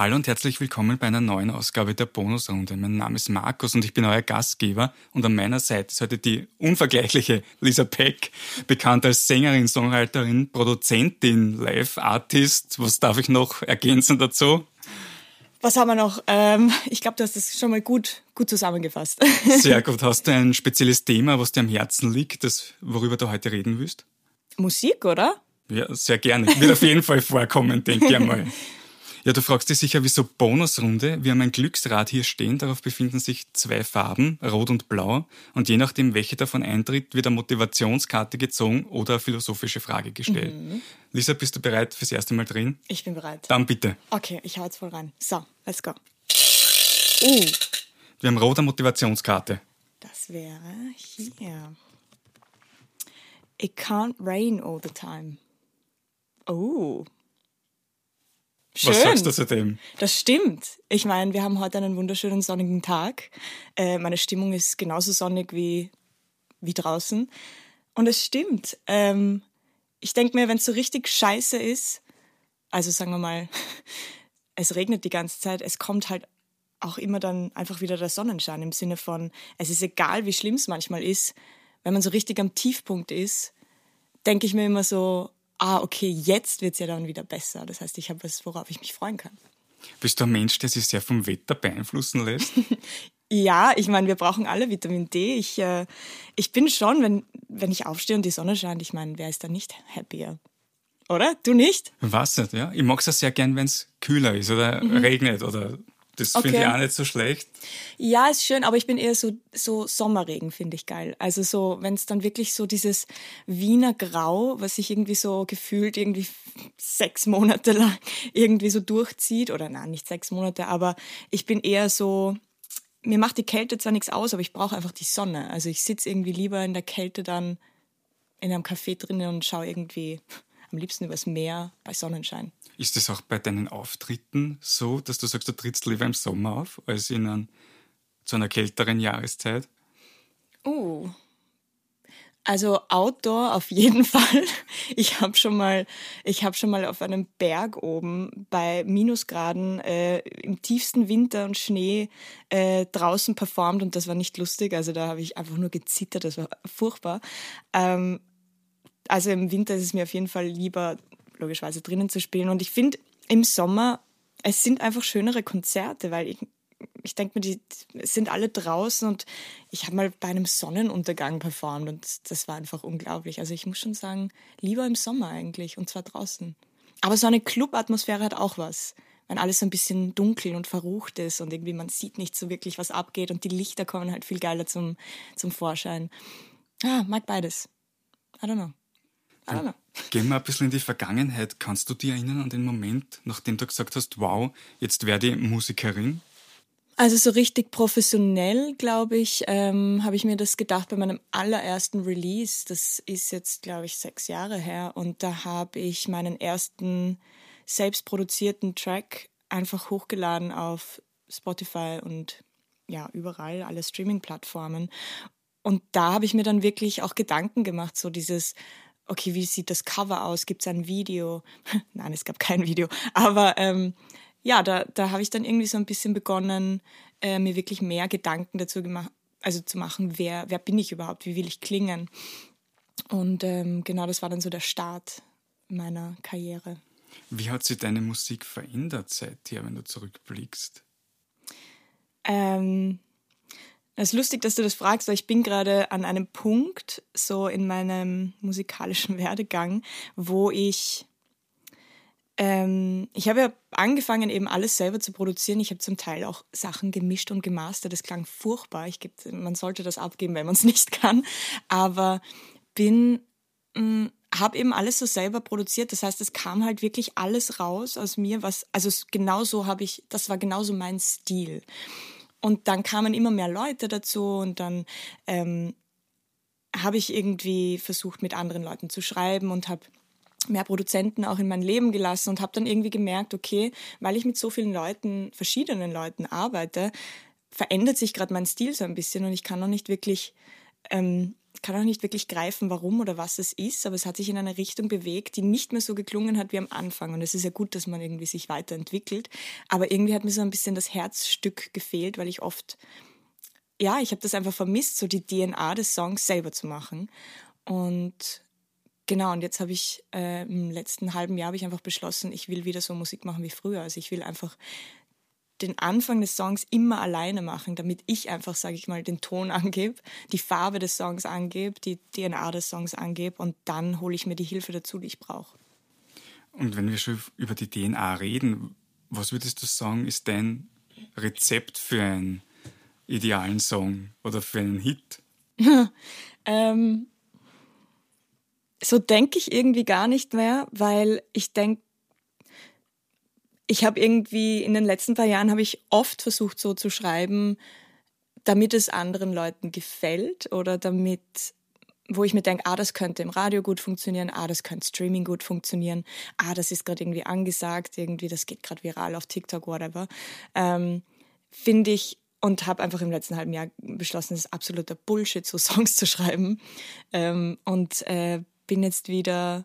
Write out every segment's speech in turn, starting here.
Hallo und herzlich willkommen bei einer neuen Ausgabe der Bonusrunde. Mein Name ist Markus und ich bin euer Gastgeber. Und an meiner Seite ist heute die unvergleichliche Lisa Peck, bekannt als Sängerin, Songwriterin, Produzentin, Live-Artist. Was darf ich noch ergänzen dazu? Was haben wir noch? Ähm, ich glaube, du hast das schon mal gut, gut zusammengefasst. Sehr gut. Hast du ein spezielles Thema, was dir am Herzen liegt, das, worüber du heute reden willst? Musik, oder? Ja, sehr gerne. Wird auf jeden Fall vorkommen, denke ich einmal. Ja, du fragst dich sicher, wieso Bonusrunde? Wir haben ein Glücksrad hier stehen, darauf befinden sich zwei Farben, rot und blau, und je nachdem, welche davon eintritt, wird eine Motivationskarte gezogen oder eine philosophische Frage gestellt. Mhm. Lisa, bist du bereit fürs erste Mal drin? Ich bin bereit. Dann bitte. Okay, ich hau jetzt voll rein. So, let's go. Uh. Wir haben rote Motivationskarte. Das wäre hier. It can't rain all the time. Oh. Schön. Was sagst du zu dem? Das stimmt. Ich meine, wir haben heute einen wunderschönen sonnigen Tag. Äh, meine Stimmung ist genauso sonnig wie, wie draußen. Und es stimmt. Ähm, ich denke mir, wenn es so richtig scheiße ist, also sagen wir mal, es regnet die ganze Zeit, es kommt halt auch immer dann einfach wieder der Sonnenschein im Sinne von, es ist egal, wie schlimm es manchmal ist, wenn man so richtig am Tiefpunkt ist, denke ich mir immer so, ah, okay, jetzt wird es ja dann wieder besser. Das heißt, ich habe was, worauf ich mich freuen kann. Bist du ein Mensch, der sich sehr vom Wetter beeinflussen lässt? ja, ich meine, wir brauchen alle Vitamin D. Ich, äh, ich bin schon, wenn, wenn ich aufstehe und die Sonne scheint, ich meine, wer ist da nicht happier? Oder? Du nicht? Was nicht, ja. Ich mag es ja sehr gern, wenn es kühler ist oder mhm. regnet oder das okay. finde ich auch nicht so schlecht. Ja, ist schön, aber ich bin eher so, so Sommerregen, finde ich geil. Also so, wenn es dann wirklich so dieses Wiener Grau, was sich irgendwie so gefühlt irgendwie sechs Monate lang irgendwie so durchzieht, oder nein, nicht sechs Monate, aber ich bin eher so, mir macht die Kälte zwar nichts aus, aber ich brauche einfach die Sonne. Also ich sitze irgendwie lieber in der Kälte dann in einem Café drinnen und schaue irgendwie am liebsten übers Meer bei Sonnenschein. Ist das auch bei deinen Auftritten so, dass du sagst, du trittst lieber im Sommer auf als in ein, zu einer kälteren Jahreszeit? Oh. Also Outdoor auf jeden Fall. Ich habe schon mal, ich habe schon mal auf einem Berg oben bei Minusgraden äh, im tiefsten Winter und Schnee äh, draußen performt und das war nicht lustig. Also da habe ich einfach nur gezittert. Das war furchtbar. Ähm, also im Winter ist es mir auf jeden Fall lieber, logischerweise drinnen zu spielen. Und ich finde im Sommer, es sind einfach schönere Konzerte, weil ich, ich denke mir, die sind alle draußen und ich habe mal bei einem Sonnenuntergang performt und das war einfach unglaublich. Also ich muss schon sagen, lieber im Sommer eigentlich und zwar draußen. Aber so eine Clubatmosphäre hat auch was. Wenn alles so ein bisschen dunkel und verrucht ist und irgendwie man sieht nicht so wirklich, was abgeht und die Lichter kommen halt viel geiler zum, zum Vorschein. Ah, mag beides. I don't know. Ah. Gehen wir ein bisschen in die Vergangenheit. Kannst du dich erinnern an den Moment, nachdem du gesagt hast, wow, jetzt werde ich Musikerin? Also so richtig professionell, glaube ich, ähm, habe ich mir das gedacht bei meinem allerersten Release. Das ist jetzt, glaube ich, sechs Jahre her. Und da habe ich meinen ersten selbstproduzierten Track einfach hochgeladen auf Spotify und ja, überall, alle Streaming-Plattformen. Und da habe ich mir dann wirklich auch Gedanken gemacht, so dieses, okay, wie sieht das Cover aus? Gibt es ein Video? Nein, es gab kein Video. Aber ähm, ja, da, da habe ich dann irgendwie so ein bisschen begonnen, äh, mir wirklich mehr Gedanken dazu gemacht, also zu machen, wer, wer bin ich überhaupt, wie will ich klingen. Und ähm, genau das war dann so der Start meiner Karriere. Wie hat sich deine Musik verändert seither, wenn du zurückblickst? Ähm, es ist lustig, dass du das fragst, weil ich bin gerade an einem Punkt so in meinem musikalischen Werdegang, wo ich ähm, ich habe ja angefangen, eben alles selber zu produzieren. Ich habe zum Teil auch Sachen gemischt und gemastert. Das klang furchtbar. Ich geb, man sollte das abgeben, wenn man es nicht kann. Aber bin, mm, habe eben alles so selber produziert. Das heißt, es kam halt wirklich alles raus aus mir, was, also genauso habe ich, das war genauso mein Stil. Und dann kamen immer mehr Leute dazu und dann ähm, habe ich irgendwie versucht, mit anderen Leuten zu schreiben und habe mehr Produzenten auch in mein Leben gelassen und habe dann irgendwie gemerkt, okay, weil ich mit so vielen Leuten, verschiedenen Leuten arbeite, verändert sich gerade mein Stil so ein bisschen und ich kann noch nicht wirklich ähm, kann auch nicht wirklich greifen, warum oder was es ist, aber es hat sich in eine Richtung bewegt, die nicht mehr so geklungen hat wie am Anfang. Und es ist ja gut, dass man irgendwie sich weiterentwickelt. Aber irgendwie hat mir so ein bisschen das Herzstück gefehlt, weil ich oft, ja, ich habe das einfach vermisst, so die DNA des Songs selber zu machen. Und genau, und jetzt habe ich äh, im letzten halben Jahr habe ich einfach beschlossen, ich will wieder so Musik machen wie früher. Also ich will einfach den Anfang des Songs immer alleine machen, damit ich einfach, sage ich mal, den Ton angebe, die Farbe des Songs angebe, die DNA des Songs angebe und dann hole ich mir die Hilfe dazu, die ich brauche. Und wenn wir schon über die DNA reden, was würdest du sagen, ist dein Rezept für einen idealen Song oder für einen Hit? ähm, so denke ich irgendwie gar nicht mehr, weil ich denke, ich habe irgendwie in den letzten paar Jahren habe ich oft versucht so zu schreiben, damit es anderen Leuten gefällt oder damit wo ich mir denke, ah, das könnte im Radio gut funktionieren, ah, das könnte Streaming gut funktionieren, ah, das ist gerade irgendwie angesagt, irgendwie, das geht gerade viral auf TikTok, whatever, ähm, finde ich und habe einfach im letzten halben Jahr beschlossen, es ist absoluter Bullshit, so Songs zu schreiben. Ähm, und äh, bin jetzt wieder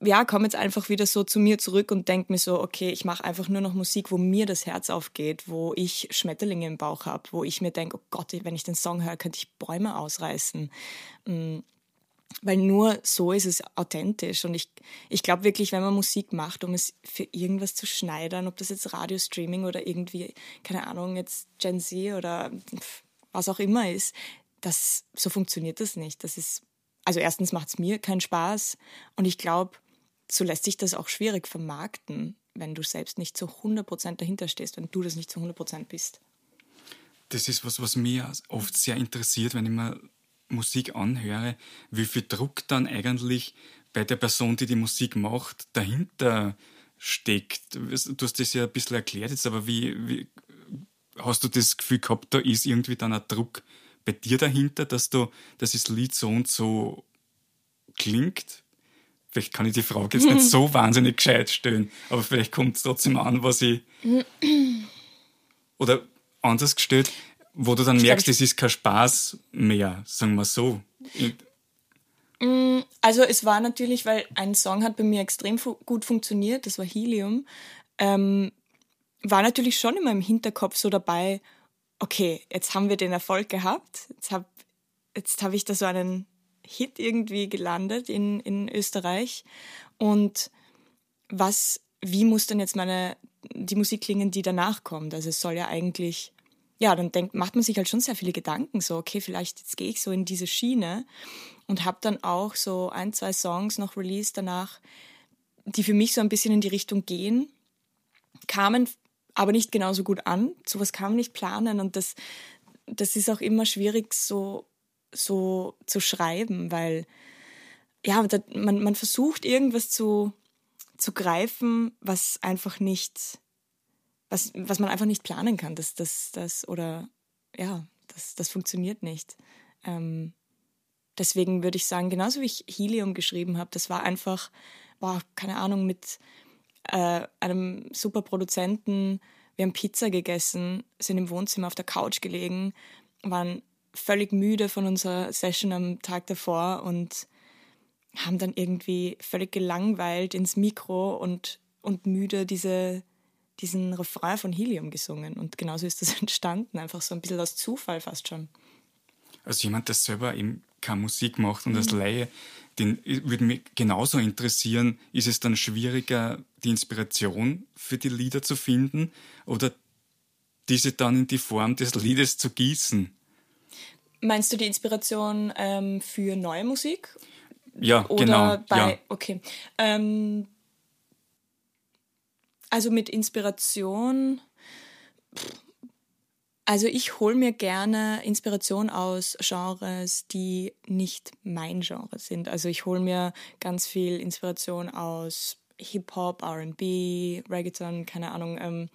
ja, komme jetzt einfach wieder so zu mir zurück und denke mir so, okay, ich mache einfach nur noch Musik, wo mir das Herz aufgeht, wo ich Schmetterlinge im Bauch habe, wo ich mir denke, oh Gott, wenn ich den Song höre, könnte ich Bäume ausreißen. Mm, weil nur so ist es authentisch. Und ich, ich glaube wirklich, wenn man Musik macht, um es für irgendwas zu schneidern, ob das jetzt Radio-Streaming oder irgendwie, keine Ahnung, jetzt Gen Z oder was auch immer ist, das, so funktioniert das nicht. Das ist, also erstens macht es mir keinen Spaß und ich glaube, so lässt sich das auch schwierig vermarkten, wenn du selbst nicht zu 100% dahinter stehst, wenn du das nicht zu 100% bist. Das ist was, was mir oft sehr interessiert, wenn ich mir Musik anhöre, wie viel Druck dann eigentlich bei der Person, die die Musik macht, dahinter steckt. Du hast das ja ein bisschen erklärt jetzt, aber wie, wie hast du das Gefühl gehabt, da ist irgendwie dann ein Druck bei dir dahinter, dass du, dass das Lied so und so klingt? Vielleicht kann ich die Frage jetzt nicht so wahnsinnig gescheit stellen, aber vielleicht kommt es trotzdem an, was ich. Oder anders gestellt, wo du dann merkst, es ist kein Spaß mehr, sagen wir so. Mm, also es war natürlich, weil ein Song hat bei mir extrem fu gut funktioniert, das war Helium, ähm, war natürlich schon immer im Hinterkopf so dabei, okay, jetzt haben wir den Erfolg gehabt, jetzt habe jetzt hab ich da so einen Hit irgendwie gelandet in, in Österreich. Und was, wie muss denn jetzt meine, die Musik klingen, die danach kommt? Also es soll ja eigentlich, ja, dann denkt, macht man sich halt schon sehr viele Gedanken, so, okay, vielleicht jetzt gehe ich so in diese Schiene und habe dann auch so ein, zwei Songs noch released danach, die für mich so ein bisschen in die Richtung gehen, kamen aber nicht genauso gut an. Sowas kann man nicht planen und das, das ist auch immer schwierig, so so zu schreiben, weil ja, man, man versucht irgendwas zu, zu greifen, was einfach nicht, was, was man einfach nicht planen kann. Das, das, das, oder ja, das, das funktioniert nicht. Ähm, deswegen würde ich sagen, genauso wie ich Helium geschrieben habe, das war einfach, boah, keine Ahnung, mit äh, einem super Produzenten, wir haben Pizza gegessen, sind im Wohnzimmer auf der Couch gelegen, waren völlig müde von unserer Session am Tag davor und haben dann irgendwie völlig gelangweilt ins Mikro und, und müde diese, diesen Refrain von Helium gesungen. Und genauso ist das entstanden, einfach so ein bisschen aus Zufall fast schon. Also jemand, der selber eben keine Musik macht und mhm. als Laie, den würde mich genauso interessieren, ist es dann schwieriger, die Inspiration für die Lieder zu finden oder diese dann in die Form des Liedes zu gießen? Meinst du die Inspiration ähm, für neue Musik? Ja, Oder genau. Bei, ja. Okay. Ähm, also mit Inspiration. Also ich hole mir gerne Inspiration aus Genres, die nicht mein Genre sind. Also ich hole mir ganz viel Inspiration aus Hip-Hop, RB, Reggaeton, keine Ahnung. Ähm,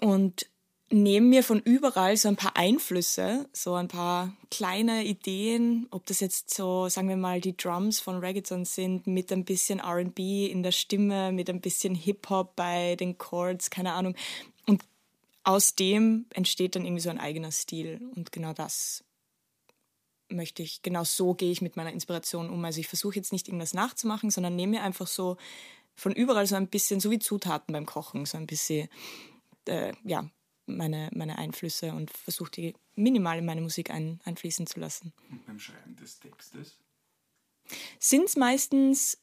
und nehme mir von überall so ein paar Einflüsse, so ein paar kleine Ideen, ob das jetzt so, sagen wir mal, die Drums von Reggaeton sind, mit ein bisschen RB in der Stimme, mit ein bisschen Hip-Hop bei den Chords, keine Ahnung. Und aus dem entsteht dann irgendwie so ein eigener Stil. Und genau das möchte ich, genau so gehe ich mit meiner Inspiration um. Also ich versuche jetzt nicht irgendwas nachzumachen, sondern nehme mir einfach so von überall so ein bisschen, so wie Zutaten beim Kochen, so ein bisschen, äh, ja, meine, meine Einflüsse und versuche die minimal in meine Musik ein, einfließen zu lassen. Und beim Schreiben des Textes? Sind es meistens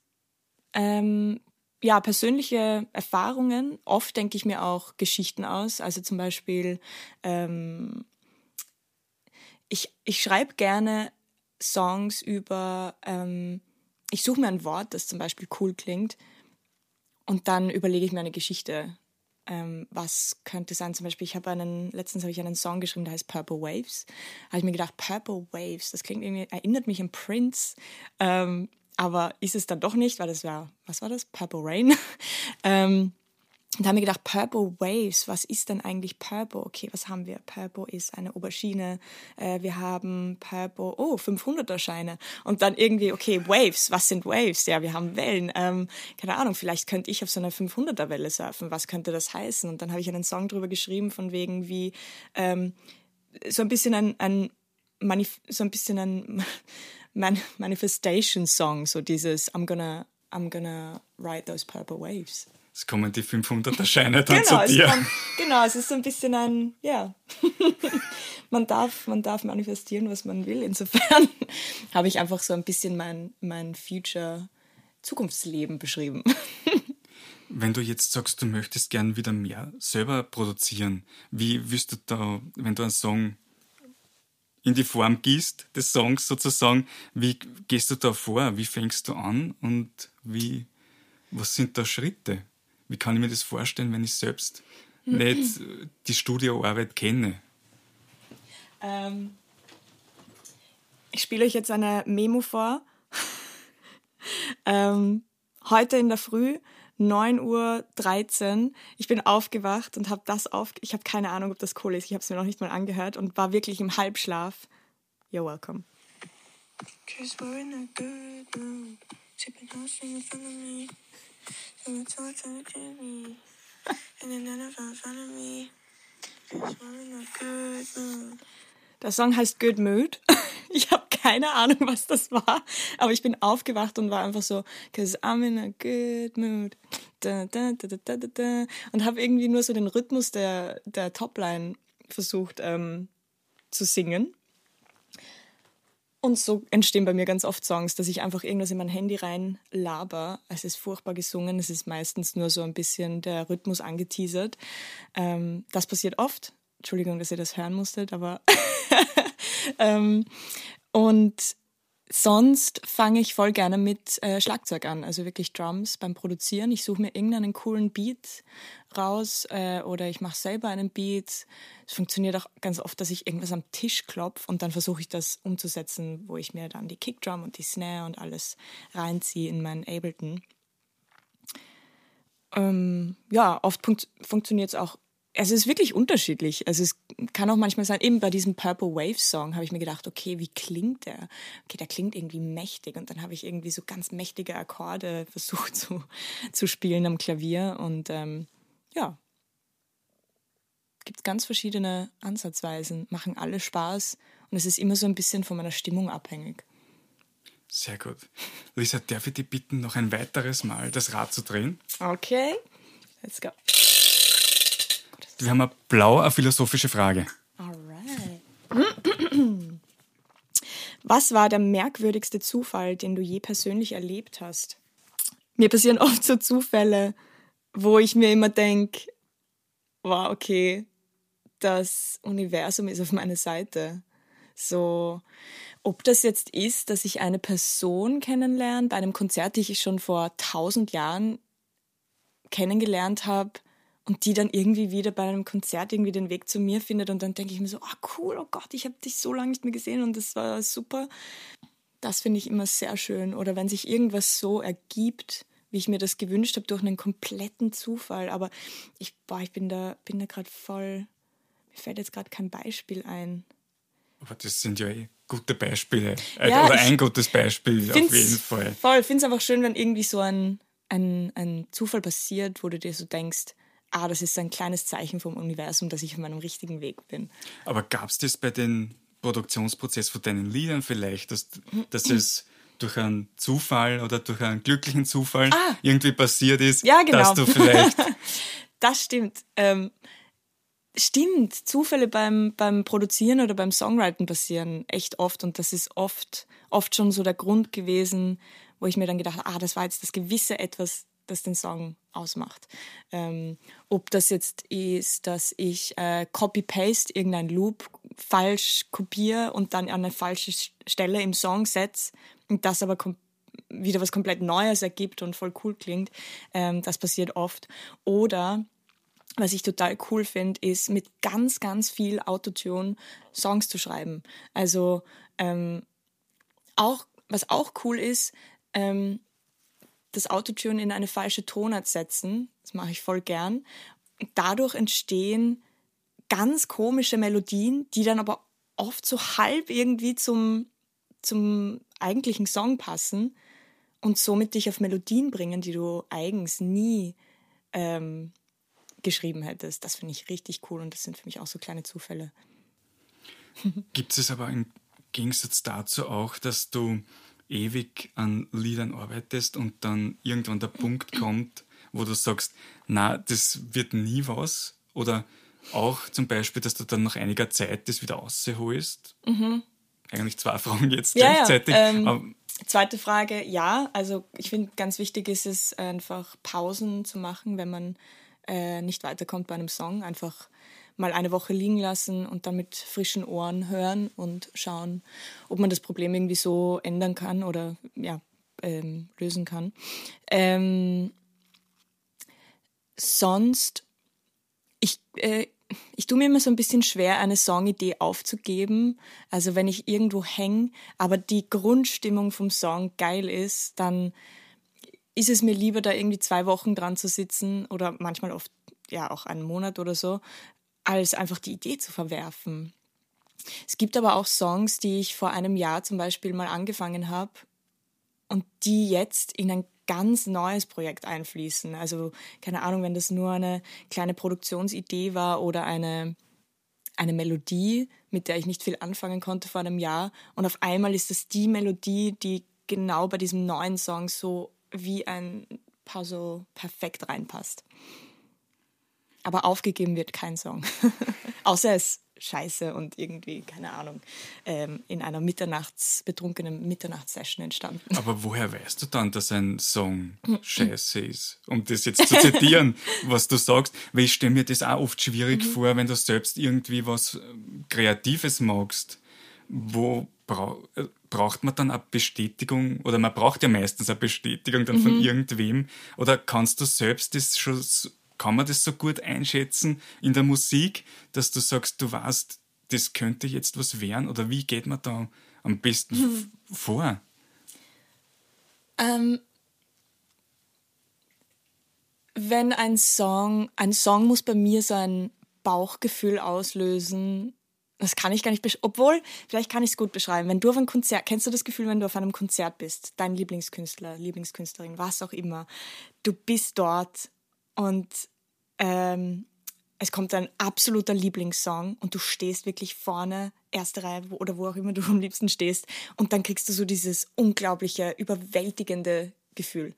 ähm, ja, persönliche Erfahrungen. Oft denke ich mir auch Geschichten aus. Also zum Beispiel, ähm, ich, ich schreibe gerne Songs über, ähm, ich suche mir ein Wort, das zum Beispiel cool klingt und dann überlege ich mir eine Geschichte. Ähm, was könnte sein? Zum Beispiel, ich habe einen, letztens habe ich einen Song geschrieben, der heißt Purple Waves. Habe ich mir gedacht, Purple Waves, das klingt irgendwie, erinnert mich an Prince. Ähm, aber ist es dann doch nicht, weil das war, was war das? Purple Rain. ähm, und haben wir gedacht, Purple Waves, was ist denn eigentlich Purple? Okay, was haben wir? Purple ist eine Aubergine. Äh, wir haben Purple, oh, 500er Scheine. Und dann irgendwie, okay, Waves, was sind Waves? Ja, wir haben Wellen. Ähm, keine Ahnung, vielleicht könnte ich auf so einer 500er Welle surfen. Was könnte das heißen? Und dann habe ich einen Song drüber geschrieben, von wegen wie ähm, so ein bisschen ein, ein Manif so ein bisschen ein Man Manifestation Song, so dieses I'm gonna, I'm gonna ride those purple waves. Es kommen die 500er Scheine dann genau, zu dir. Es kommt, genau, es ist so ein bisschen ein, ja, man, darf, man darf manifestieren, was man will. Insofern habe ich einfach so ein bisschen mein, mein Future Zukunftsleben beschrieben. Wenn du jetzt sagst, du möchtest gern wieder mehr selber produzieren, wie wirst du da, wenn du einen Song in die Form gießt, des Songs sozusagen, wie gehst du da vor? Wie fängst du an und wie, was sind da Schritte? Wie kann ich mir das vorstellen, wenn ich selbst nicht die Studioarbeit kenne? Ähm, ich spiele euch jetzt eine Memo vor. ähm, heute in der Früh, 9.13 Uhr. Ich bin aufgewacht und habe das auf. Ich habe keine Ahnung, ob das cool ist. Ich habe es mir noch nicht mal angehört und war wirklich im Halbschlaf. You're welcome. Cause we're in a good mood. Sipping hot in front of me. And it's all trying to me. And then none of front of me. Der Song heißt Good Mood. Ich habe keine Ahnung, was das war, aber ich bin aufgewacht und war einfach so, cause I'm in a good mood. Da, da, da, und habe irgendwie nur so den Rhythmus der, der Topline versucht ähm, zu singen. Und so entstehen bei mir ganz oft Songs, dass ich einfach irgendwas in mein Handy rein laber. Es ist furchtbar gesungen, es ist meistens nur so ein bisschen der Rhythmus angeteasert. Ähm, das passiert oft. Entschuldigung, dass ihr das hören musstet, aber ähm, und sonst fange ich voll gerne mit äh, Schlagzeug an, also wirklich Drums beim Produzieren. Ich suche mir irgendeinen coolen Beat raus äh, oder ich mache selber einen Beat. Es funktioniert auch ganz oft, dass ich irgendwas am Tisch klopfe und dann versuche ich das umzusetzen, wo ich mir dann die Kickdrum und die Snare und alles reinziehe in meinen Ableton. Ähm, ja, oft funktioniert es auch also es ist wirklich unterschiedlich. Also es kann auch manchmal sein, eben bei diesem Purple Wave Song habe ich mir gedacht, okay, wie klingt der? Okay, der klingt irgendwie mächtig. Und dann habe ich irgendwie so ganz mächtige Akkorde versucht zu, zu spielen am Klavier. Und ähm, ja, gibt ganz verschiedene Ansatzweisen, machen alle Spaß. Und es ist immer so ein bisschen von meiner Stimmung abhängig. Sehr gut. Lisa, darf ich dich bitten, noch ein weiteres Mal das Rad zu drehen? Okay, let's go. Wir haben eine blau, eine philosophische Frage. Alright. Was war der merkwürdigste Zufall, den du je persönlich erlebt hast? Mir passieren oft so Zufälle, wo ich mir immer denke, wow, okay, das Universum ist auf meiner Seite. So, ob das jetzt ist, dass ich eine Person kennenlerne, bei einem Konzert, die ich schon vor tausend Jahren kennengelernt habe, und die dann irgendwie wieder bei einem Konzert irgendwie den Weg zu mir findet und dann denke ich mir so, ah oh cool, oh Gott, ich habe dich so lange nicht mehr gesehen und das war super. Das finde ich immer sehr schön. Oder wenn sich irgendwas so ergibt, wie ich mir das gewünscht habe, durch einen kompletten Zufall. Aber ich, boah, ich bin da, bin da gerade voll, mir fällt jetzt gerade kein Beispiel ein. Aber das sind ja eh gute Beispiele. Äh, ja, Oder ein gutes Beispiel auf jeden Fall. Voll, ich finde es einfach schön, wenn irgendwie so ein, ein, ein Zufall passiert, wo du dir so denkst, ah, das ist ein kleines Zeichen vom Universum, dass ich auf meinem richtigen Weg bin. Aber gab es das bei den Produktionsprozess von deinen Liedern vielleicht, dass, dass es durch einen Zufall oder durch einen glücklichen Zufall ah. irgendwie passiert ist, ja, genau. dass du vielleicht. das stimmt. Ähm, stimmt. Zufälle beim, beim Produzieren oder beim Songwriting passieren echt oft und das ist oft, oft schon so der Grund gewesen, wo ich mir dann gedacht habe, ah, das war jetzt das gewisse etwas, das den Song ausmacht. Ähm, ob das jetzt ist, dass ich äh, Copy-Paste irgendein Loop falsch kopiere und dann an eine falsche Stelle im Song setze und das aber wieder was komplett Neues ergibt und voll cool klingt. Ähm, das passiert oft. Oder was ich total cool finde, ist mit ganz, ganz viel Autotune Songs zu schreiben. Also ähm, auch, was auch cool ist, ähm, das Autotune in eine falsche Tonart setzen. Das mache ich voll gern. Dadurch entstehen ganz komische Melodien, die dann aber oft so halb irgendwie zum, zum eigentlichen Song passen und somit dich auf Melodien bringen, die du eigens nie ähm, geschrieben hättest. Das finde ich richtig cool und das sind für mich auch so kleine Zufälle. Gibt es aber im Gegensatz dazu auch, dass du ewig an Liedern arbeitest und dann irgendwann der Punkt kommt, wo du sagst, na, das wird nie was? Oder auch zum Beispiel, dass du dann nach einiger Zeit das wieder rausholst? Mhm. Eigentlich zwei Fragen jetzt ja, gleichzeitig. Ja, ähm, zweite Frage, ja. Also ich finde, ganz wichtig ist es einfach Pausen zu machen, wenn man äh, nicht weiterkommt bei einem Song. Einfach mal eine Woche liegen lassen und dann mit frischen Ohren hören und schauen, ob man das Problem irgendwie so ändern kann oder ja, ähm, lösen kann. Ähm, sonst, ich, äh, ich tue mir immer so ein bisschen schwer, eine Songidee aufzugeben. Also wenn ich irgendwo hänge, aber die Grundstimmung vom Song geil ist, dann ist es mir lieber, da irgendwie zwei Wochen dran zu sitzen oder manchmal oft ja auch einen Monat oder so, als einfach die Idee zu verwerfen. Es gibt aber auch Songs, die ich vor einem Jahr zum Beispiel mal angefangen habe und die jetzt in ein ganz neues Projekt einfließen. Also keine Ahnung, wenn das nur eine kleine Produktionsidee war oder eine, eine Melodie, mit der ich nicht viel anfangen konnte vor einem Jahr. Und auf einmal ist das die Melodie, die genau bei diesem neuen Song so wie ein Puzzle perfekt reinpasst. Aber aufgegeben wird kein Song. Außer es scheiße und irgendwie, keine Ahnung, ähm, in einer Mitternachts, betrunkenen Mitternachtssession entstanden. Aber woher weißt du dann, dass ein Song scheiße ist? Um das jetzt zu zitieren, was du sagst. Weil ich stelle mir das auch oft schwierig mhm. vor, wenn du selbst irgendwie was ähm, Kreatives magst. Wo bra äh, braucht man dann eine Bestätigung oder man braucht ja meistens eine Bestätigung dann mhm. von irgendwem oder kannst du selbst das schon kann man das so gut einschätzen in der Musik, dass du sagst, du weißt, das könnte jetzt was werden? Oder wie geht man da am besten hm. vor? Ähm, wenn ein Song, ein Song muss bei mir so ein Bauchgefühl auslösen, das kann ich gar nicht obwohl, vielleicht kann ich es gut beschreiben. Wenn du auf einem Konzert, kennst du das Gefühl, wenn du auf einem Konzert bist, dein Lieblingskünstler, Lieblingskünstlerin, was auch immer, du bist dort und ähm, es kommt ein absoluter Lieblingssong und du stehst wirklich vorne, erste Reihe oder wo auch immer du am liebsten stehst und dann kriegst du so dieses unglaubliche, überwältigende Gefühl.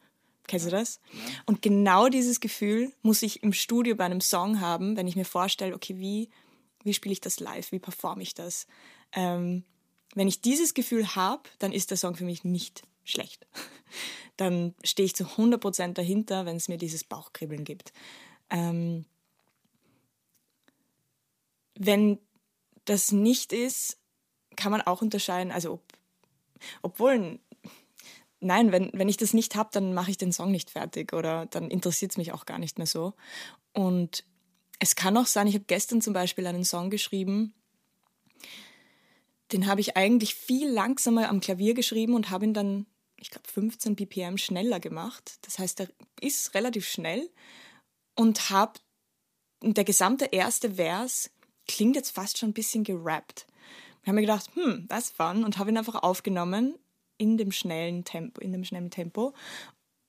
Kennst du das? Ja. Und genau dieses Gefühl muss ich im Studio bei einem Song haben, wenn ich mir vorstelle, okay, wie, wie spiele ich das live, wie performe ich das? Ähm, wenn ich dieses Gefühl habe, dann ist der Song für mich nicht schlecht. Dann stehe ich zu 100% dahinter, wenn es mir dieses Bauchkribbeln gibt. Ähm, wenn das nicht ist, kann man auch unterscheiden, also ob, obwohl, nein, wenn, wenn ich das nicht habe, dann mache ich den Song nicht fertig oder dann interessiert es mich auch gar nicht mehr so. Und es kann auch sein, ich habe gestern zum Beispiel einen Song geschrieben, den habe ich eigentlich viel langsamer am Klavier geschrieben und habe ihn dann ich glaube, 15 BPM schneller gemacht. Das heißt, er ist relativ schnell und habe der gesamte erste Vers klingt jetzt fast schon ein bisschen gerappt. Ich habe mir gedacht, hm, das fun und habe ihn einfach aufgenommen in dem schnellen Tempo, in dem schnellen Tempo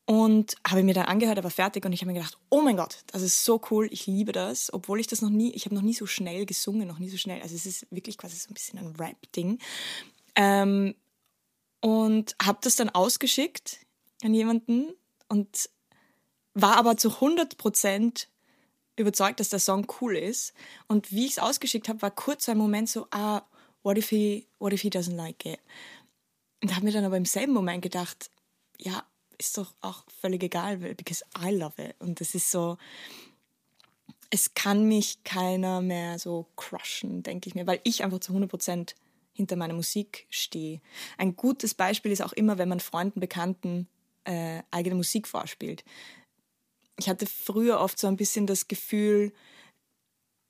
Und habe mir dann angehört, er war fertig und ich habe mir gedacht, oh mein Gott, das ist so cool, ich liebe das, obwohl ich das noch nie, ich habe noch nie so schnell gesungen, noch nie so schnell. Also es ist wirklich quasi so ein bisschen ein Rap-Ding. Ähm, und habe das dann ausgeschickt an jemanden und war aber zu 100 Prozent überzeugt, dass der Song cool ist. Und wie ich es ausgeschickt habe, war kurz ein Moment so, ah, what if he, what if he doesn't like it? Und habe mir dann aber im selben Moment gedacht, ja, ist doch auch völlig egal, because I love it. Und es ist so, es kann mich keiner mehr so crushen, denke ich mir, weil ich einfach zu 100 Prozent hinter meiner Musik stehe. Ein gutes Beispiel ist auch immer, wenn man Freunden, Bekannten äh, eigene Musik vorspielt. Ich hatte früher oft so ein bisschen das Gefühl,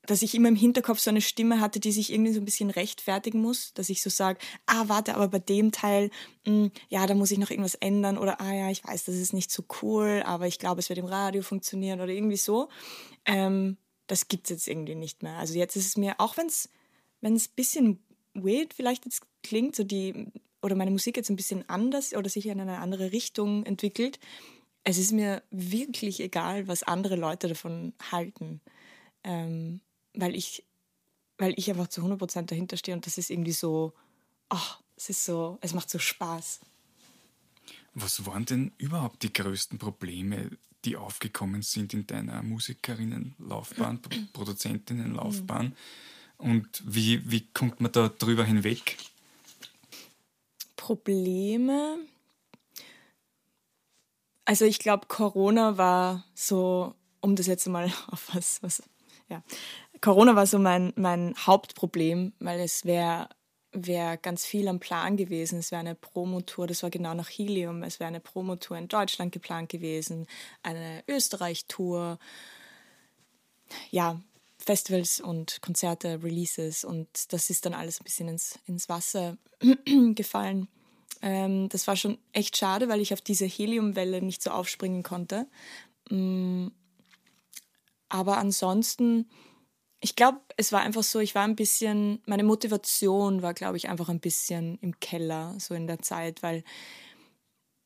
dass ich immer im Hinterkopf so eine Stimme hatte, die sich irgendwie so ein bisschen rechtfertigen muss, dass ich so sage, ah, warte, aber bei dem Teil, mh, hm, ja, da muss ich noch irgendwas ändern oder ah ja, ich weiß, das ist nicht so cool, aber ich glaube, es wird im Radio funktionieren oder irgendwie so. Ähm, das gibt es jetzt irgendwie nicht mehr. Also jetzt ist es mir, auch wenn es wenn es ein bisschen weird vielleicht jetzt klingt, so die, oder meine Musik jetzt ein bisschen anders oder sich in eine andere Richtung entwickelt, es ist mir wirklich egal, was andere Leute davon halten. Ähm, weil ich, weil ich einfach zu 100% dahinter stehe und das ist irgendwie so, ach, es ist so, es macht so Spaß. Was waren denn überhaupt die größten Probleme, die aufgekommen sind in deiner Musikerinnenlaufbahn, Produzentinnenlaufbahn? Und wie, wie kommt man da drüber hinweg? Probleme. Also ich glaube, Corona war so, um das jetzt mal auf was, was ja, Corona war so mein, mein Hauptproblem, weil es wäre wär ganz viel am Plan gewesen. Es wäre eine Promotour, das war genau nach Helium, es wäre eine Promotour in Deutschland geplant gewesen, eine Österreich-Tour, ja, Festivals und Konzerte, Releases und das ist dann alles ein bisschen ins, ins Wasser gefallen. Ähm, das war schon echt schade, weil ich auf diese Heliumwelle nicht so aufspringen konnte. Mm, aber ansonsten ich glaube, es war einfach so, ich war ein bisschen, meine Motivation war, glaube ich, einfach ein bisschen im Keller, so in der Zeit, weil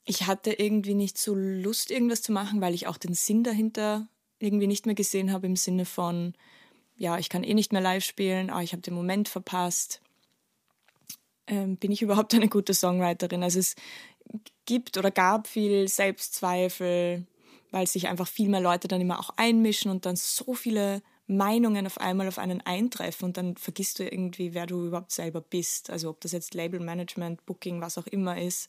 ich hatte irgendwie nicht so Lust, irgendwas zu machen, weil ich auch den Sinn dahinter irgendwie nicht mehr gesehen habe, im Sinne von, ja, ich kann eh nicht mehr live spielen, ah, ich habe den Moment verpasst. Ähm, bin ich überhaupt eine gute Songwriterin? Also es gibt oder gab viel Selbstzweifel, weil sich einfach viel mehr Leute dann immer auch einmischen und dann so viele Meinungen auf einmal auf einen eintreffen und dann vergisst du irgendwie, wer du überhaupt selber bist. Also ob das jetzt Label Management, Booking, was auch immer ist.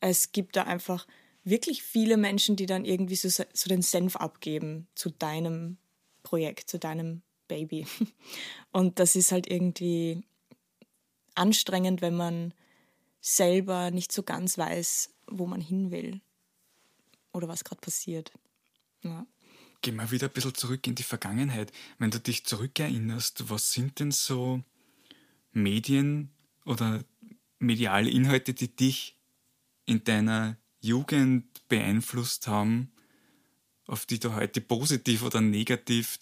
Es gibt da einfach wirklich viele Menschen, die dann irgendwie so, so den Senf abgeben zu deinem Projekt, zu deinem Baby. Und das ist halt irgendwie anstrengend, wenn man selber nicht so ganz weiß, wo man hin will oder was gerade passiert. Ja. Gehen wir wieder ein bisschen zurück in die Vergangenheit. Wenn du dich zurückerinnerst, was sind denn so Medien oder mediale Inhalte, die dich in deiner Jugend beeinflusst haben, auf die du heute positiv oder negativ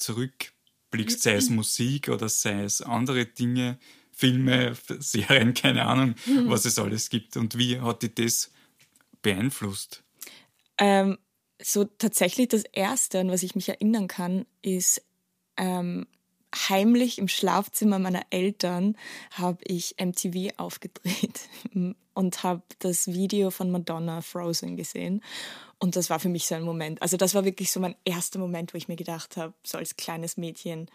zurückblickst, sei es Musik oder sei es andere Dinge, Filme, Serien, keine Ahnung, mhm. was es alles gibt. Und wie hat dich das beeinflusst? Ähm, so tatsächlich das Erste, an was ich mich erinnern kann, ist ähm, heimlich im Schlafzimmer meiner Eltern habe ich MTV aufgedreht und habe das Video von Madonna Frozen gesehen. Und das war für mich so ein Moment. Also das war wirklich so mein erster Moment, wo ich mir gedacht habe, so als kleines Mädchen,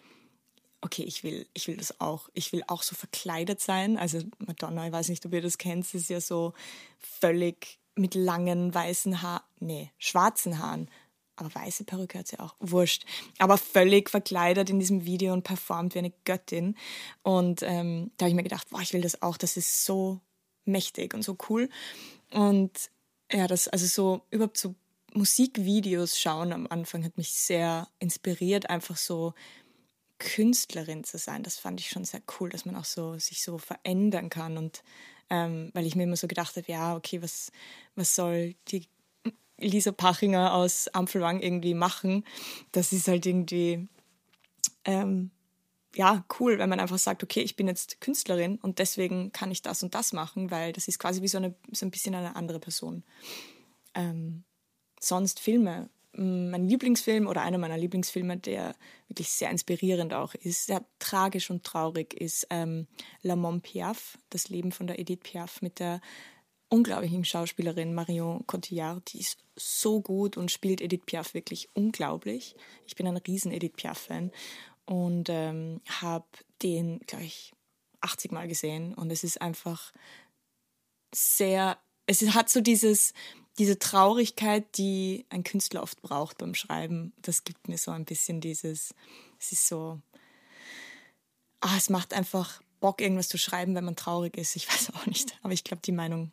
okay, ich will, ich will das auch. Ich will auch so verkleidet sein. Also Madonna, ich weiß nicht, ob ihr das kennt, ist ja so völlig mit langen weißen Haaren, nee, schwarzen Haaren. Aber weiße Perücke hat sie auch, wurscht. Aber völlig verkleidet in diesem Video und performt wie eine Göttin. Und ähm, da habe ich mir gedacht, boah, ich will das auch, das ist so mächtig und so cool. Und ja, das, also so überhaupt so Musikvideos schauen am Anfang hat mich sehr inspiriert, einfach so Künstlerin zu sein. Das fand ich schon sehr cool, dass man auch so sich so verändern kann und ähm, weil ich mir immer so gedacht habe, ja, okay, was, was soll die Lisa Pachinger aus Ampelwang irgendwie machen? Das ist halt irgendwie, ähm, ja, cool, wenn man einfach sagt, okay, ich bin jetzt Künstlerin und deswegen kann ich das und das machen, weil das ist quasi wie so, eine, so ein bisschen eine andere Person. Ähm, sonst Filme. Mein Lieblingsfilm oder einer meiner Lieblingsfilme, der wirklich sehr inspirierend auch ist, sehr tragisch und traurig ist, ähm, La Mont Piaf, das Leben von der Edith Piaf mit der unglaublichen Schauspielerin Marion Cotillard. Die ist so gut und spielt Edith Piaf wirklich unglaublich. Ich bin ein riesen Edith Piaf-Fan und ähm, habe den, glaube ich, 80 Mal gesehen und es ist einfach sehr, es hat so dieses, diese Traurigkeit, die ein Künstler oft braucht beim Schreiben. Das gibt mir so ein bisschen dieses, es ist so, ah, es macht einfach Bock, irgendwas zu schreiben, wenn man traurig ist. Ich weiß auch nicht, aber ich glaube, die Meinung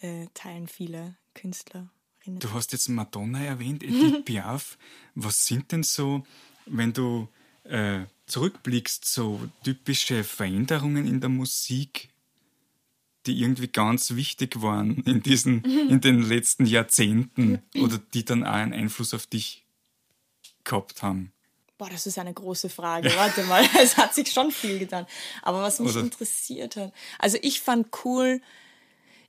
äh, teilen viele Künstler. Du hast jetzt Madonna erwähnt, Edith Piaf. Was sind denn so, wenn du äh, zurückblickst, so typische Veränderungen in der Musik, die irgendwie ganz wichtig waren in diesen, in den letzten Jahrzehnten oder die dann auch einen Einfluss auf dich gehabt haben? Boah, das ist eine große Frage. Warte mal, es hat sich schon viel getan. Aber was mich oder interessiert hat, also ich fand cool,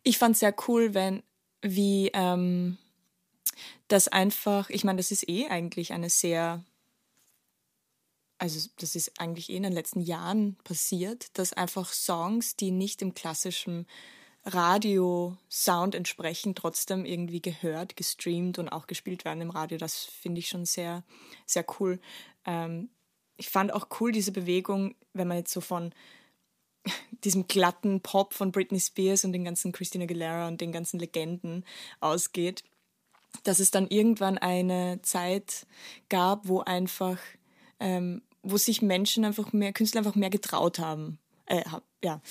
ich fand sehr cool, wenn wie ähm, das einfach, ich meine, das ist eh eigentlich eine sehr also das ist eigentlich eh in den letzten Jahren passiert, dass einfach Songs, die nicht im klassischen Radio-Sound entsprechen, trotzdem irgendwie gehört, gestreamt und auch gespielt werden im Radio. Das finde ich schon sehr, sehr cool. Ähm, ich fand auch cool diese Bewegung, wenn man jetzt so von diesem glatten Pop von Britney Spears und den ganzen Christina Aguilera und den ganzen Legenden ausgeht, dass es dann irgendwann eine Zeit gab, wo einfach ähm, wo sich Menschen einfach mehr, Künstler einfach mehr getraut haben. Äh, ja.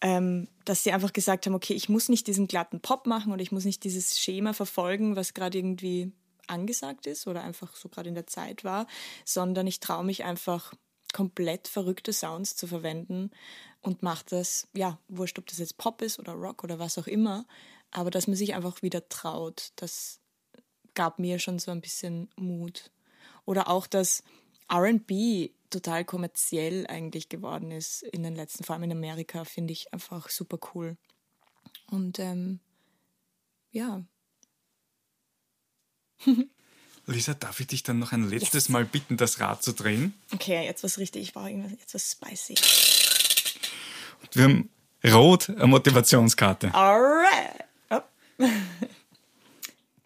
Ähm, dass sie einfach gesagt haben, okay, ich muss nicht diesen glatten Pop machen oder ich muss nicht dieses Schema verfolgen, was gerade irgendwie angesagt ist oder einfach so gerade in der Zeit war, sondern ich traue mich einfach komplett verrückte Sounds zu verwenden und mache das, ja, wurscht, ob das jetzt Pop ist oder Rock oder was auch immer, aber dass man sich einfach wieder traut, das gab mir schon so ein bisschen Mut. Oder auch, dass RB total kommerziell eigentlich geworden ist in den letzten, vor allem in Amerika, finde ich einfach super cool. Und ähm, ja. Lisa, darf ich dich dann noch ein letztes yes. Mal bitten, das Rad zu drehen? Okay, jetzt was richtig, ich brauche jetzt was spicy. Und wir haben rot eine Motivationskarte. Alright. Oh.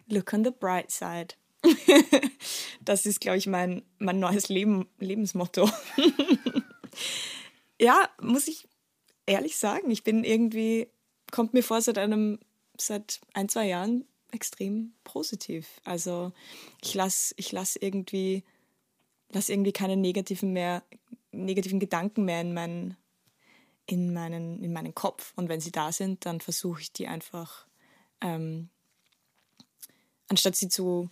Look on the bright side. das ist, glaube ich, mein, mein neues Leben, Lebensmotto. ja, muss ich ehrlich sagen, ich bin irgendwie, kommt mir vor seit einem, seit ein, zwei Jahren extrem positiv. Also ich lasse ich lass irgendwie, lass irgendwie keine negativen mehr, negativen Gedanken mehr in meinen, in meinen, in meinen Kopf. Und wenn sie da sind, dann versuche ich die einfach, ähm, anstatt sie zu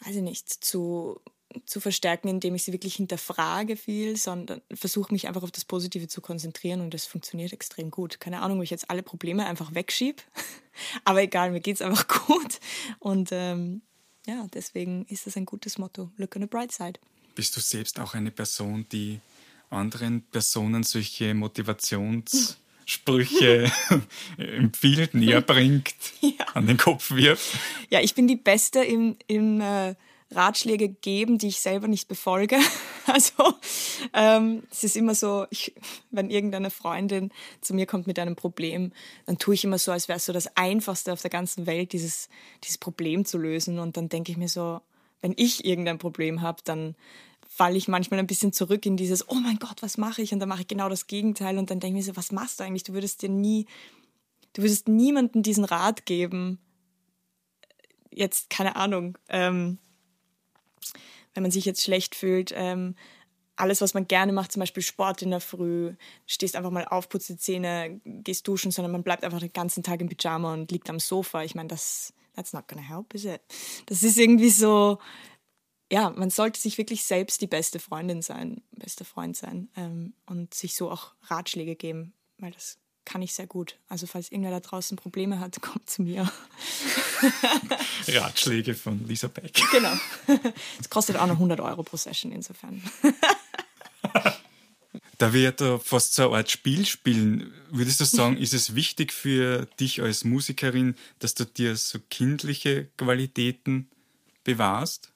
weiß ich nicht, zu, zu verstärken, indem ich sie wirklich hinterfrage viel, sondern versuche mich einfach auf das Positive zu konzentrieren und das funktioniert extrem gut. Keine Ahnung, ob ich jetzt alle Probleme einfach wegschiebe, aber egal, mir geht es einfach gut und ähm, ja, deswegen ist das ein gutes Motto. Look on the bright side. Bist du selbst auch eine Person, die anderen Personen solche Motivationssprüche empfiehlt, näher bringt, ja. an den Kopf wirft? Ja, ich bin die Beste im, im äh, Ratschläge geben, die ich selber nicht befolge. Also ähm, es ist immer so, ich, wenn irgendeine Freundin zu mir kommt mit einem Problem, dann tue ich immer so, als wäre es so das Einfachste auf der ganzen Welt, dieses, dieses Problem zu lösen. Und dann denke ich mir so, wenn ich irgendein Problem habe, dann falle ich manchmal ein bisschen zurück in dieses, oh mein Gott, was mache ich? Und dann mache ich genau das Gegenteil und dann denke ich mir so, was machst du eigentlich? Du würdest dir nie, du würdest niemandem diesen Rat geben. Jetzt, keine Ahnung, ähm, wenn man sich jetzt schlecht fühlt, ähm, alles, was man gerne macht, zum Beispiel Sport in der Früh, stehst einfach mal auf, putzt die Zähne, gehst duschen, sondern man bleibt einfach den ganzen Tag im Pyjama und liegt am Sofa. Ich meine, das, that's not gonna help, is it? Das ist irgendwie so, ja, man sollte sich wirklich selbst die beste Freundin sein, bester Freund sein ähm, und sich so auch Ratschläge geben, weil das kann ich sehr gut. Also falls irgendwer da draußen Probleme hat, kommt zu mir. Ratschläge von Lisa Beck. Genau. Es kostet auch noch 100 Euro pro Session insofern. Da wir da fast so eine Art Spiel spielen, würdest du sagen, ist es wichtig für dich als Musikerin, dass du dir so kindliche Qualitäten bewahrst?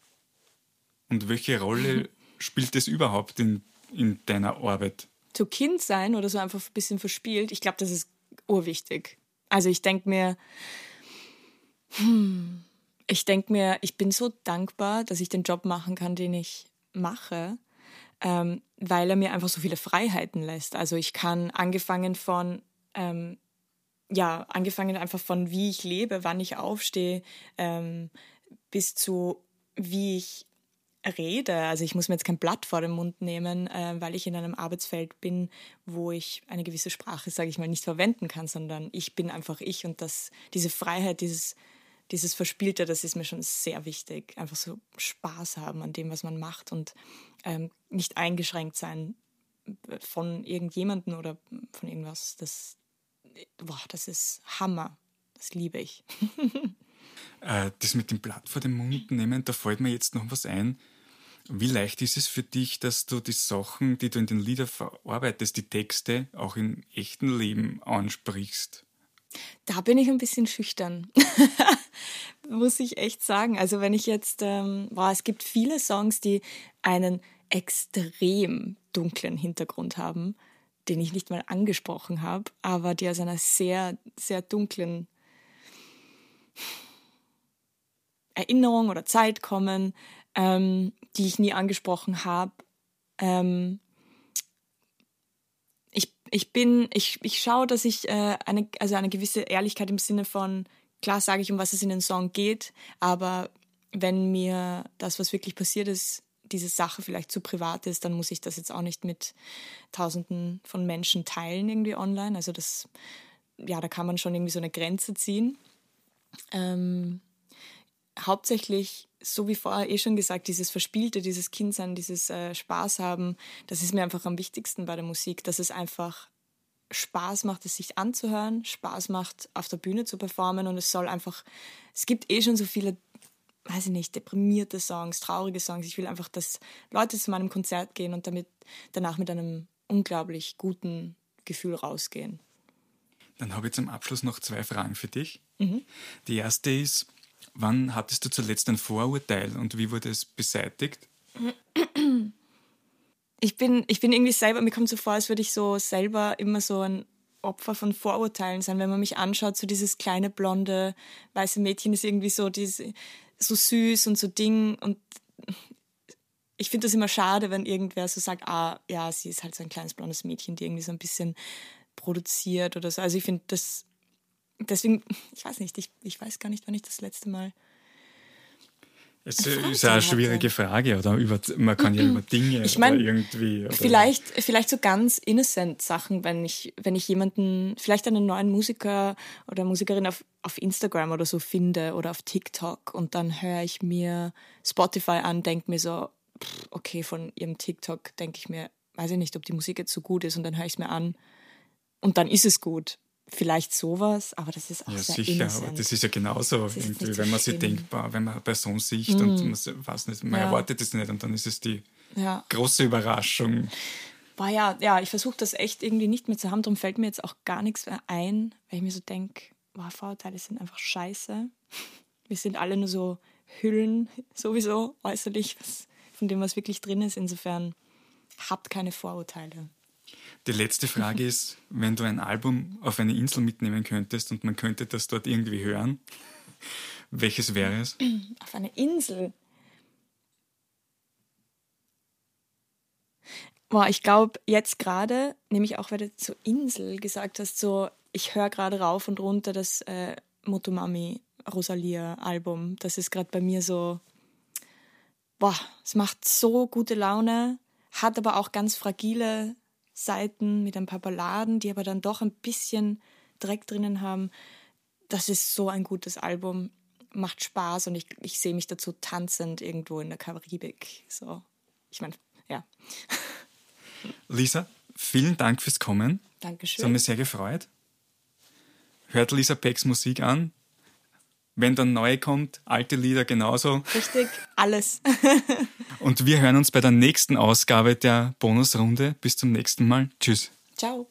Und welche Rolle spielt das überhaupt in, in deiner Arbeit? Zu Kind sein oder so einfach ein bisschen verspielt, ich glaube, das ist urwichtig. Also ich denke mir, hm, ich denke mir, ich bin so dankbar, dass ich den Job machen kann, den ich mache, ähm, weil er mir einfach so viele Freiheiten lässt. Also ich kann angefangen von ähm, ja, angefangen einfach von wie ich lebe, wann ich aufstehe, ähm, bis zu wie ich rede. Also ich muss mir jetzt kein Blatt vor den Mund nehmen, äh, weil ich in einem Arbeitsfeld bin, wo ich eine gewisse Sprache, sage ich mal, nicht verwenden kann, sondern ich bin einfach ich und das, diese Freiheit, dieses, dieses Verspielte, das ist mir schon sehr wichtig. Einfach so Spaß haben an dem, was man macht und ähm, nicht eingeschränkt sein von irgendjemandem oder von irgendwas. Das, boah, das ist Hammer. Das liebe ich. Äh, das mit dem Blatt vor den Mund nehmen, da fällt mir jetzt noch was ein. Wie leicht ist es für dich, dass du die Sachen, die du in den Liedern verarbeitest, die Texte auch im echten Leben ansprichst? Da bin ich ein bisschen schüchtern, muss ich echt sagen. Also wenn ich jetzt, ähm, boah, es gibt viele Songs, die einen extrem dunklen Hintergrund haben, den ich nicht mal angesprochen habe, aber die aus einer sehr, sehr dunklen Erinnerung oder Zeit kommen, ähm, die ich nie angesprochen habe. Ähm, ich, ich bin, ich, ich schaue, dass ich äh, eine, also eine gewisse Ehrlichkeit im Sinne von, klar sage ich, um was es in den Song geht, aber wenn mir das, was wirklich passiert ist, diese Sache vielleicht zu privat ist, dann muss ich das jetzt auch nicht mit Tausenden von Menschen teilen irgendwie online. Also das, ja, da kann man schon irgendwie so eine Grenze ziehen. Ähm, hauptsächlich, so wie vorher eh schon gesagt, dieses Verspielte, dieses Kindsein, dieses äh, Spaß haben, das ist mir einfach am wichtigsten bei der Musik, dass es einfach Spaß macht, es sich anzuhören, Spaß macht, auf der Bühne zu performen und es soll einfach, es gibt eh schon so viele, weiß ich nicht, deprimierte Songs, traurige Songs. Ich will einfach, dass Leute zu meinem Konzert gehen und damit danach mit einem unglaublich guten Gefühl rausgehen. Dann habe ich zum Abschluss noch zwei Fragen für dich. Mhm. Die erste ist, Wann hattest du zuletzt ein Vorurteil und wie wurde es beseitigt? Ich bin, ich bin irgendwie selber, mir kommt so vor, als würde ich so selber immer so ein Opfer von Vorurteilen sein. Wenn man mich anschaut, so dieses kleine, blonde, weiße Mädchen ist irgendwie so, diese, so süß und so Ding. Und ich finde das immer schade, wenn irgendwer so sagt, ah, ja, sie ist halt so ein kleines, blondes Mädchen, die irgendwie so ein bisschen produziert oder so. Also ich finde das deswegen, ich weiß nicht, ich, ich weiß gar nicht, wann ich das letzte Mal. Es ist eine schwierige Frage, oder? Über, man kann ja über Dinge ich mein, oder irgendwie. Oder vielleicht, vielleicht so ganz innocent Sachen, wenn ich, wenn ich jemanden, vielleicht einen neuen Musiker oder Musikerin auf, auf Instagram oder so finde oder auf TikTok und dann höre ich mir Spotify an, denke mir so, okay, von ihrem TikTok denke ich mir, weiß ich nicht, ob die Musik jetzt so gut ist und dann höre ich es mir an und dann ist es gut vielleicht sowas, aber das ist auch ja, sehr sicher, innocent. aber das ist ja genauso irgendwie, wenn man sich denkt, wenn man eine Person sieht mm. und man weiß nicht, man ja. erwartet es nicht und dann ist es die ja. große Überraschung. Boah, ja, ja, ich versuche das echt irgendwie nicht mehr zu haben, darum fällt mir jetzt auch gar nichts mehr ein, weil ich mir so denke, boah, Vorurteile sind einfach scheiße. Wir sind alle nur so Hüllen sowieso äußerlich von dem, was wirklich drin ist. Insofern habt keine Vorurteile. Die letzte Frage ist, wenn du ein Album auf eine Insel mitnehmen könntest und man könnte das dort irgendwie hören, welches wäre es? Auf eine Insel? Boah, ich glaube, jetzt gerade, nämlich auch, weil du zur Insel gesagt hast, so, ich höre gerade rauf und runter das äh, Motomami Rosalia Album. Das ist gerade bei mir so, boah, es macht so gute Laune, hat aber auch ganz fragile Seiten mit ein paar Balladen, die aber dann doch ein bisschen Dreck drinnen haben. Das ist so ein gutes Album, macht Spaß und ich, ich sehe mich dazu tanzend irgendwo in der Karibik. So, ich meine, ja. Lisa, vielen Dank fürs Kommen. Dankeschön. Es hat mich sehr gefreut. Hört Lisa Pecks Musik an. Wenn dann neu kommt, alte Lieder genauso. Richtig, alles. Und wir hören uns bei der nächsten Ausgabe der Bonusrunde. Bis zum nächsten Mal. Tschüss. Ciao.